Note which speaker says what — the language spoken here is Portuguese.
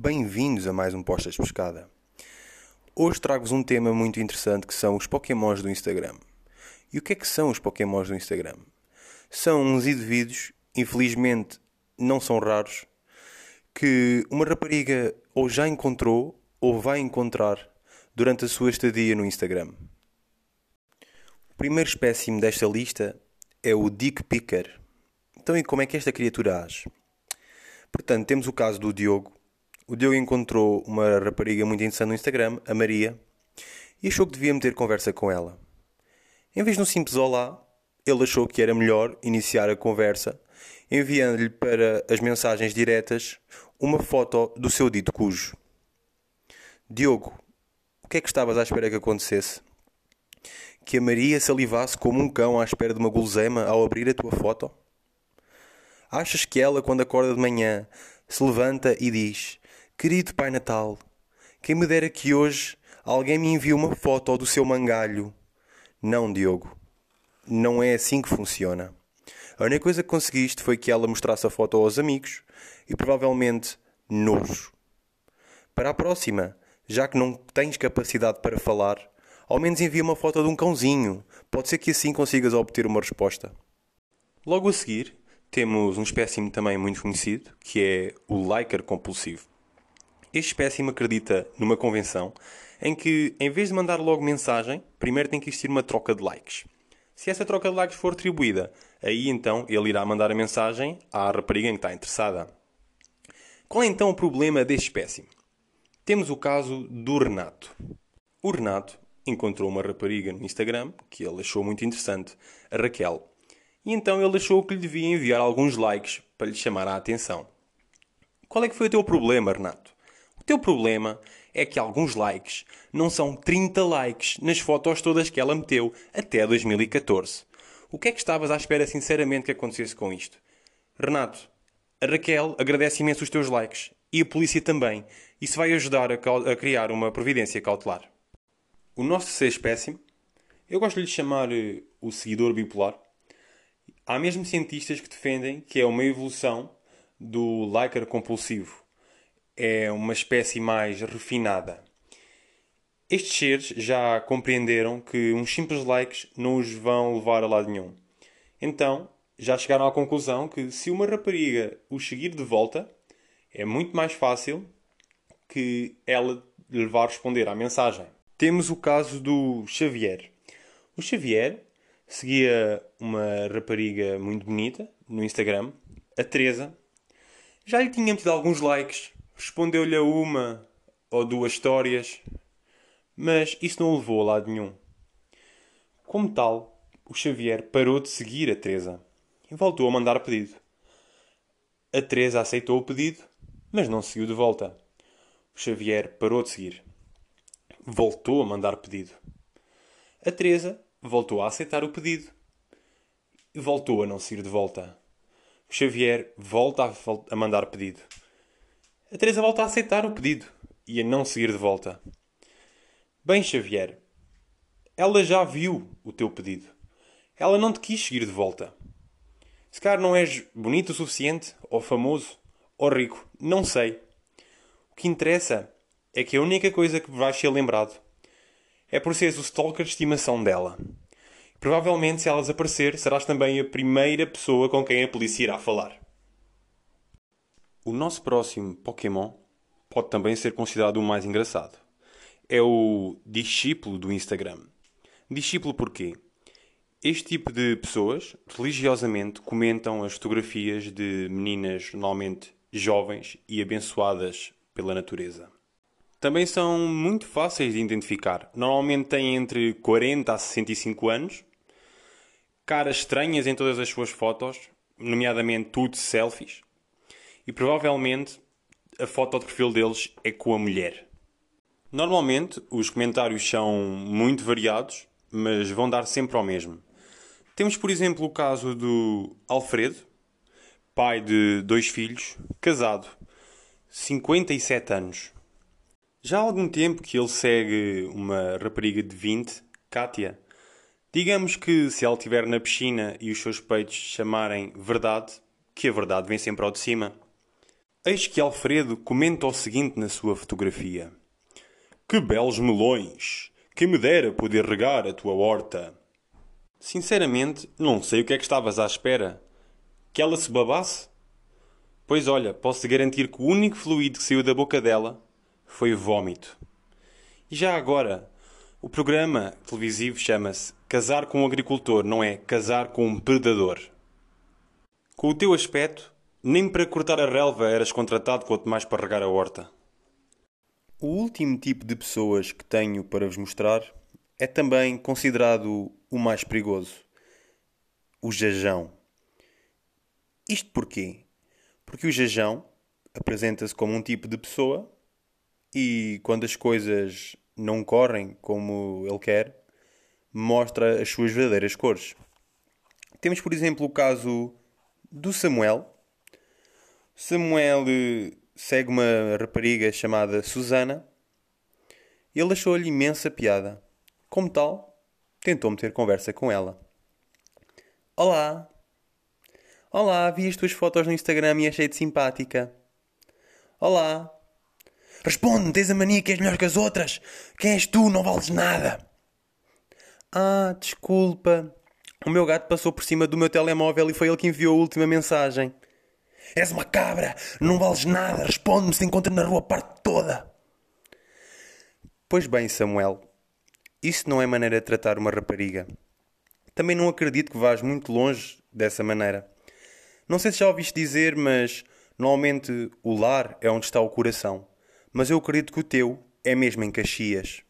Speaker 1: Bem-vindos a mais um Postas Pescada. Hoje trago-vos um tema muito interessante que são os Pokémons do Instagram. E o que é que são os Pokémons do Instagram? São uns indivíduos, infelizmente não são raros, que uma rapariga ou já encontrou ou vai encontrar durante a sua estadia no Instagram. O primeiro espécime desta lista é o Dick Picker. Então, e como é que esta criatura age? Portanto, temos o caso do Diogo. O Diogo encontrou uma rapariga muito interessante no Instagram, a Maria, e achou que devia meter conversa com ela. Em vez de um simples olá, ele achou que era melhor iniciar a conversa enviando-lhe para as mensagens diretas uma foto do seu dito cujo. Diogo, o que é que estavas à espera que acontecesse? Que a Maria salivasse como um cão à espera de uma gulosema ao abrir a tua foto? Achas que ela, quando acorda de manhã, se levanta e diz: Querido Pai Natal, quem me dera que hoje alguém me envie uma foto do seu mangalho? Não, Diogo. Não é assim que funciona. A única coisa que conseguiste foi que ela mostrasse a foto aos amigos e provavelmente nojo. Para a próxima, já que não tens capacidade para falar, ao menos envia uma foto de um cãozinho. Pode ser que assim consigas obter uma resposta. Logo a seguir, temos um espécime também muito conhecido, que é o liker compulsivo. Este espécime acredita numa convenção em que, em vez de mandar logo mensagem, primeiro tem que existir uma troca de likes. Se essa troca de likes for atribuída, aí então ele irá mandar a mensagem à rapariga em que está interessada. Qual é então o problema deste espécime? Temos o caso do Renato. O Renato encontrou uma rapariga no Instagram que ele achou muito interessante, a Raquel. E então ele achou que lhe devia enviar alguns likes para lhe chamar a atenção. Qual é que foi o teu problema, Renato? Teu problema é que alguns likes não são 30 likes nas fotos todas que ela meteu até 2014. O que é que estavas à espera sinceramente que acontecesse com isto? Renato, a Raquel agradece imenso os teus likes e a polícia também. Isso vai ajudar a, a criar uma providência cautelar. O nosso ser espécime, eu gosto de lhe chamar uh, o seguidor bipolar, Há mesmo cientistas que defendem que é uma evolução do liker compulsivo. É uma espécie mais refinada. Estes seres já compreenderam que uns simples likes não os vão levar a lado nenhum. Então, já chegaram à conclusão que se uma rapariga os seguir de volta, é muito mais fácil que ela lhe vá responder à mensagem. Temos o caso do Xavier. O Xavier seguia uma rapariga muito bonita no Instagram, a Teresa. Já lhe tinha metido alguns likes, respondeu-lhe a uma ou duas histórias, mas isso não o levou a lado nenhum. Como tal, o Xavier parou de seguir a Teresa e voltou a mandar pedido. A Teresa aceitou o pedido, mas não seguiu de volta. O Xavier parou de seguir. Voltou a mandar pedido. A Teresa voltou a aceitar o pedido e voltou a não sair de volta. O Xavier volta a, a mandar pedido. A Teresa volta a aceitar o pedido e a não seguir de volta. Bem, Xavier, ela já viu o teu pedido. Ela não te quis seguir de volta. Se calhar não és bonito o suficiente, ou famoso, ou rico, não sei. O que interessa é que a única coisa que vais ser lembrado é por seres o stalker de estimação dela. Provavelmente, se ela desaparecer, serás também a primeira pessoa com quem a polícia irá falar. O nosso próximo Pokémon pode também ser considerado o mais engraçado. É o discípulo do Instagram. Discípulo porquê? Este tipo de pessoas religiosamente comentam as fotografias de meninas normalmente jovens e abençoadas pela natureza também são muito fáceis de identificar. Normalmente têm entre 40 a 65 anos, caras estranhas em todas as suas fotos, nomeadamente tudo selfies, e provavelmente a foto de perfil deles é com a mulher. Normalmente os comentários são muito variados, mas vão dar sempre ao mesmo. Temos, por exemplo, o caso do Alfredo, pai de dois filhos, casado, 57 anos. Já há algum tempo que ele segue uma rapariga de 20, Kátia. Digamos que se ela estiver na piscina e os seus peitos chamarem verdade, que a verdade vem sempre ao de cima. Eis que Alfredo comenta o seguinte na sua fotografia: Que belos melões! Quem me dera poder regar a tua horta. Sinceramente, não sei o que é que estavas à espera. Que ela se babasse? Pois olha, posso garantir que o único fluido que saiu da boca dela foi o vômito. E já agora, o programa televisivo chama-se Casar com um Agricultor, não é Casar com um Predador. Com o teu aspecto, nem para cortar a relva eras contratado, quanto mais para regar a horta. O último tipo de pessoas que tenho para vos mostrar é também considerado o mais perigoso: o jajão. Isto porquê? Porque o jajão apresenta-se como um tipo de pessoa e quando as coisas não correm como ele quer, mostra as suas verdadeiras cores. Temos, por exemplo, o caso do Samuel. Samuel eh, segue uma rapariga chamada Susana. Ele achou-lhe imensa piada. Como tal, tentou meter conversa com ela. Olá! Olá, vi as tuas fotos no Instagram e achei-te simpática. Olá! Responde-me, tens a mania que és melhor que as outras? Quem és tu? Não vales nada! Ah, desculpa. O meu gato passou por cima do meu telemóvel e foi ele que enviou a última mensagem. És uma cabra! Não vales nada! Responde-me se encontra na rua parte toda! Pois bem, Samuel. Isso não é maneira de tratar uma rapariga. Também não acredito que vás muito longe dessa maneira. Não sei se já ouviste dizer, mas normalmente o lar é onde está o coração. Mas eu acredito que o teu é mesmo em Caxias.